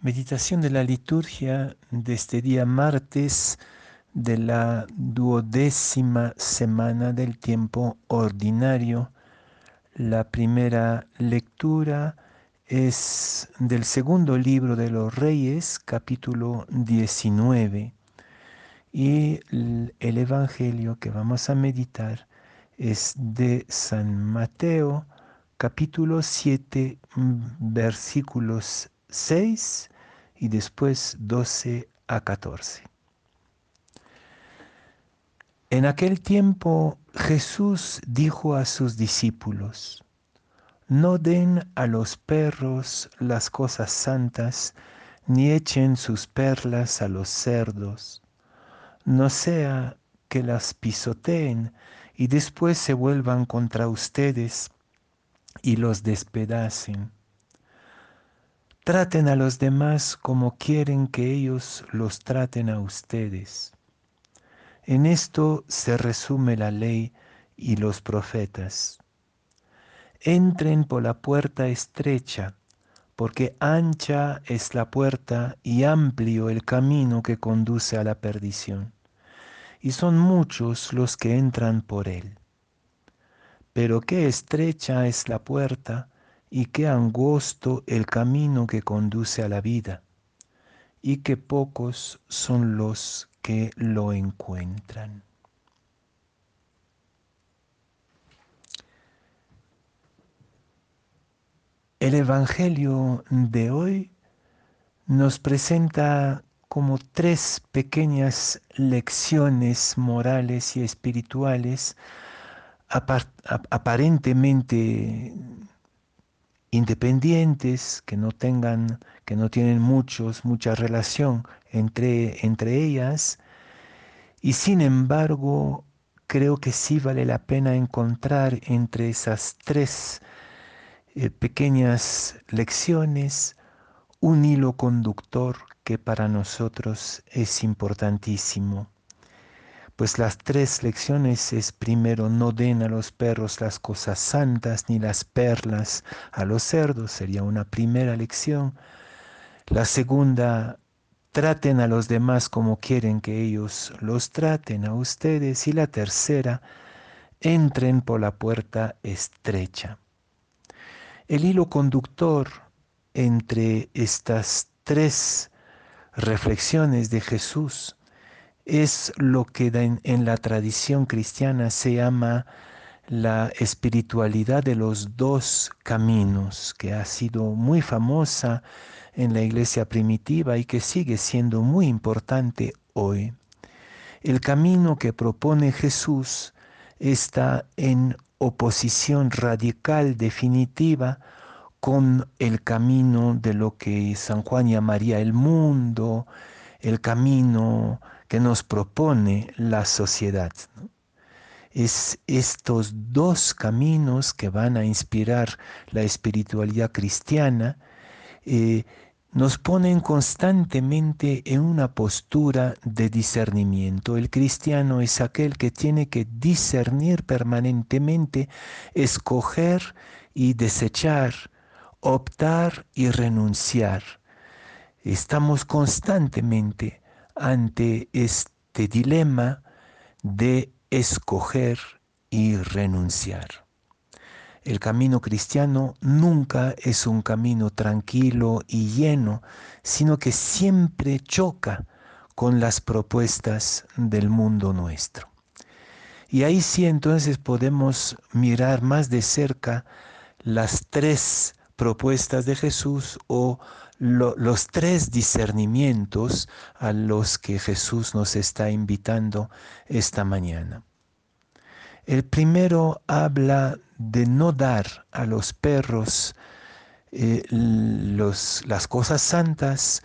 Meditación de la liturgia de este día martes de la duodécima semana del tiempo ordinario. La primera lectura es del segundo libro de los Reyes, capítulo 19. Y el Evangelio que vamos a meditar es de San Mateo, capítulo 7, versículos 6 y después 12 a 14. En aquel tiempo Jesús dijo a sus discípulos, no den a los perros las cosas santas, ni echen sus perlas a los cerdos, no sea que las pisoteen y después se vuelvan contra ustedes y los despedacen. Traten a los demás como quieren que ellos los traten a ustedes. En esto se resume la ley y los profetas. Entren por la puerta estrecha, porque ancha es la puerta y amplio el camino que conduce a la perdición, y son muchos los que entran por él. Pero qué estrecha es la puerta y qué angosto el camino que conduce a la vida, y qué pocos son los que lo encuentran. El Evangelio de hoy nos presenta como tres pequeñas lecciones morales y espirituales aparentemente independientes, que no tengan, que no tienen muchos, mucha relación entre, entre ellas, y sin embargo creo que sí vale la pena encontrar entre esas tres eh, pequeñas lecciones un hilo conductor que para nosotros es importantísimo. Pues las tres lecciones es primero, no den a los perros las cosas santas ni las perlas a los cerdos, sería una primera lección. La segunda, traten a los demás como quieren que ellos los traten a ustedes. Y la tercera, entren por la puerta estrecha. El hilo conductor entre estas tres reflexiones de Jesús es lo que en, la tradición cristiana se llama la espiritualidad de los dos caminos, que ha sido muy famosa en la iglesia primitiva y que sigue siendo muy importante hoy. El camino que propone Jesús está en oposición radical definitiva con el camino de lo que San Juan llamaría el mundo, el camino que nos propone la sociedad. Es estos dos caminos que van a inspirar la espiritualidad cristiana, eh, nos ponen constantemente en una postura de discernimiento. El cristiano es aquel que tiene que discernir permanentemente, escoger y desechar, optar y renunciar. Estamos constantemente ante este dilema de escoger y renunciar. El camino cristiano nunca es un camino tranquilo y lleno, sino que siempre choca con las propuestas del mundo nuestro. Y ahí sí entonces podemos mirar más de cerca las tres propuestas de Jesús o los tres discernimientos a los que Jesús nos está invitando esta mañana. El primero habla de no dar a los perros eh, las cosas santas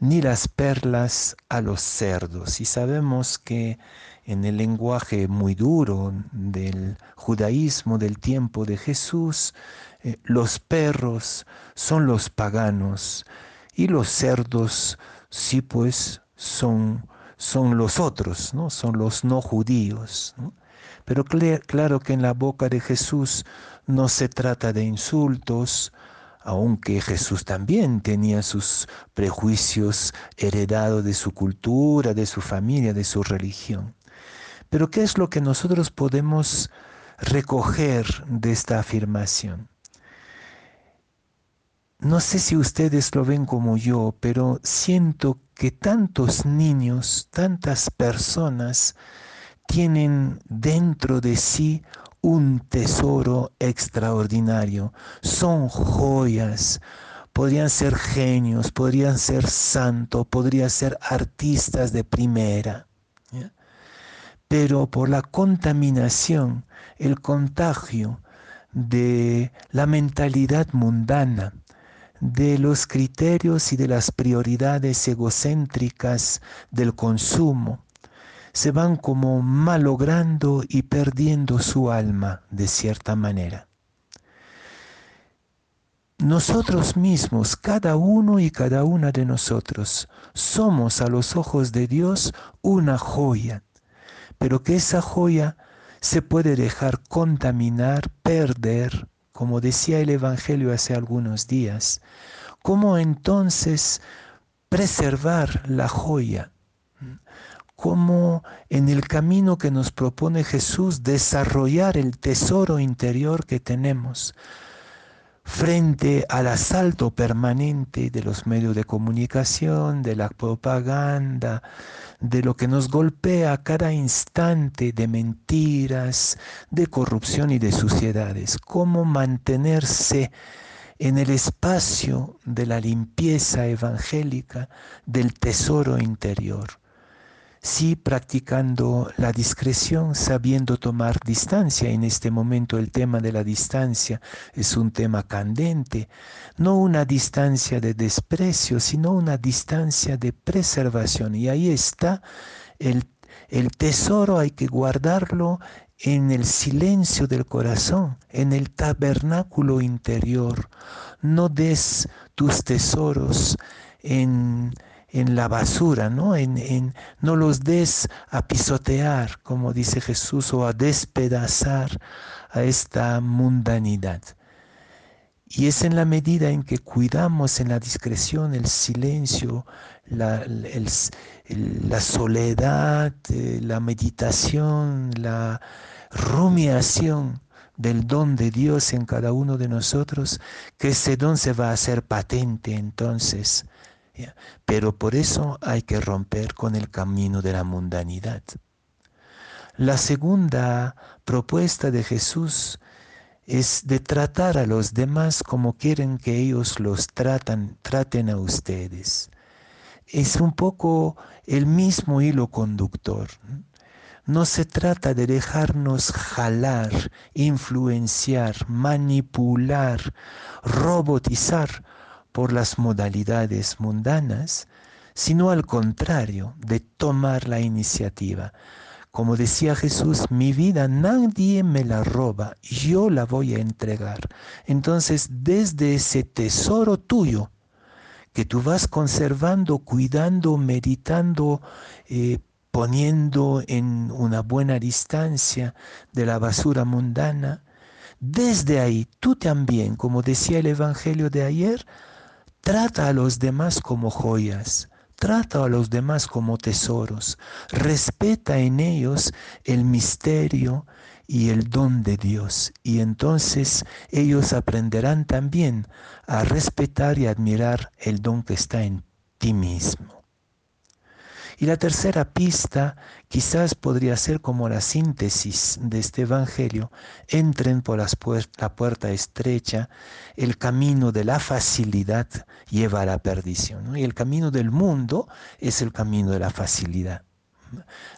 ni las perlas a los cerdos. Y sabemos que en el lenguaje muy duro del judaísmo del tiempo de Jesús, eh, los perros son los paganos y los cerdos sí pues son, son los otros, ¿no? son los no judíos. Pero claro que en la boca de Jesús no se trata de insultos aunque Jesús también tenía sus prejuicios heredados de su cultura, de su familia, de su religión. Pero ¿qué es lo que nosotros podemos recoger de esta afirmación? No sé si ustedes lo ven como yo, pero siento que tantos niños, tantas personas tienen dentro de sí un tesoro extraordinario. Son joyas. Podrían ser genios, podrían ser santos, podrían ser artistas de primera. Pero por la contaminación, el contagio de la mentalidad mundana, de los criterios y de las prioridades egocéntricas del consumo, se van como malogrando y perdiendo su alma de cierta manera. Nosotros mismos, cada uno y cada una de nosotros, somos a los ojos de Dios una joya, pero que esa joya se puede dejar contaminar, perder, como decía el Evangelio hace algunos días. ¿Cómo entonces preservar la joya? cómo en el camino que nos propone Jesús desarrollar el tesoro interior que tenemos frente al asalto permanente de los medios de comunicación, de la propaganda, de lo que nos golpea a cada instante de mentiras, de corrupción y de suciedades. Cómo mantenerse en el espacio de la limpieza evangélica del tesoro interior sí practicando la discreción, sabiendo tomar distancia. En este momento el tema de la distancia es un tema candente, no una distancia de desprecio, sino una distancia de preservación. Y ahí está el, el tesoro, hay que guardarlo en el silencio del corazón, en el tabernáculo interior. No des tus tesoros en en la basura, ¿no? En, no los des a pisotear, como dice Jesús, o a despedazar a esta mundanidad. Y es en la medida en que cuidamos en la discreción, el silencio, la, la soledad, eh, la meditación, la rumiación del don de Dios en cada uno de nosotros, que ese don se va a hacer patente entonces pero por eso hay que romper con el camino de la mundanidad. La segunda propuesta de Jesús es de tratar a los demás como quieren que ellos los tratan, traten a ustedes. Es un poco el mismo hilo conductor. No se trata de dejarnos jalar, influenciar, manipular, robotizar por las modalidades mundanas, sino al contrario, de tomar la iniciativa. Como decía Jesús, mi vida nadie me la roba, yo la voy a entregar. Entonces, desde ese tesoro tuyo, que tú vas conservando, cuidando, meditando, eh, poniendo en una buena distancia de la basura mundana, desde ahí tú también, como decía el Evangelio de ayer, Trata a los demás como joyas, trata a los demás como tesoros, respeta en ellos el misterio y el don de Dios. Y entonces ellos aprenderán también a respetar y admirar el don que está en ti mismo. Y la tercera pista quizás podría ser como la síntesis de este Evangelio. Entren por la puerta estrecha, el camino de la facilidad lleva a la perdición. Y el camino del mundo es el camino de la facilidad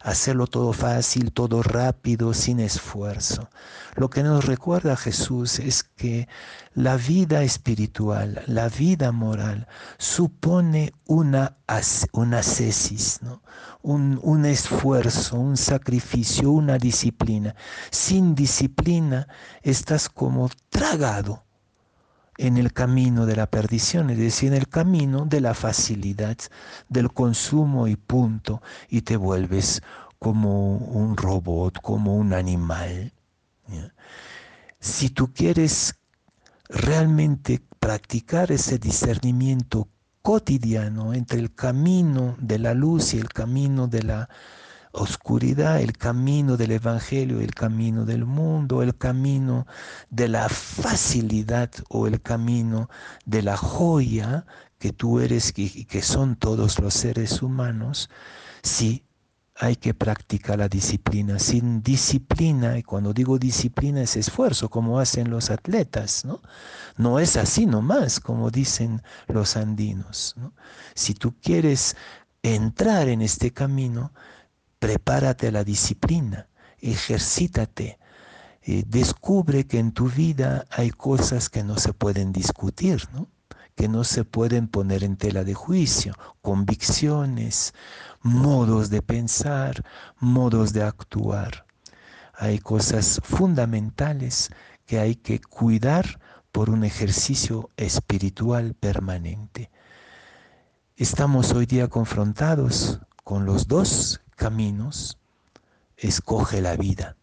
hacerlo todo fácil, todo rápido, sin esfuerzo. Lo que nos recuerda Jesús es que la vida espiritual, la vida moral, supone una, una ascesis, un, un esfuerzo, un sacrificio, una disciplina. Sin disciplina estás como tragado en el camino de la perdición, es decir, en el camino de la facilidad, del consumo y punto, y te vuelves como un robot, como un animal. Si tú quieres realmente practicar ese discernimiento cotidiano entre el camino de la luz y el camino de la oscuridad, el camino del Evangelio, el camino del mundo, el camino de la facilidad o el camino de la joya que tú eres y que son todos los seres humanos, sí hay que practicar la disciplina. Sin disciplina, y cuando digo disciplina es esfuerzo, como hacen los atletas, ¿no? No es así nomás, como dicen los andinos. Si tú quieres entrar en este camino, prepárate a la disciplina, ejercítate, eh, descubre que en tu vida hay cosas que no se pueden discutir, ¿no? que no se pueden poner en tela de juicio, convicciones, modos de pensar, modos de actuar. Hay cosas fundamentales que hay que cuidar por un ejercicio espiritual permanente. Estamos hoy día confrontados con los dos caminos. Escoge la vida.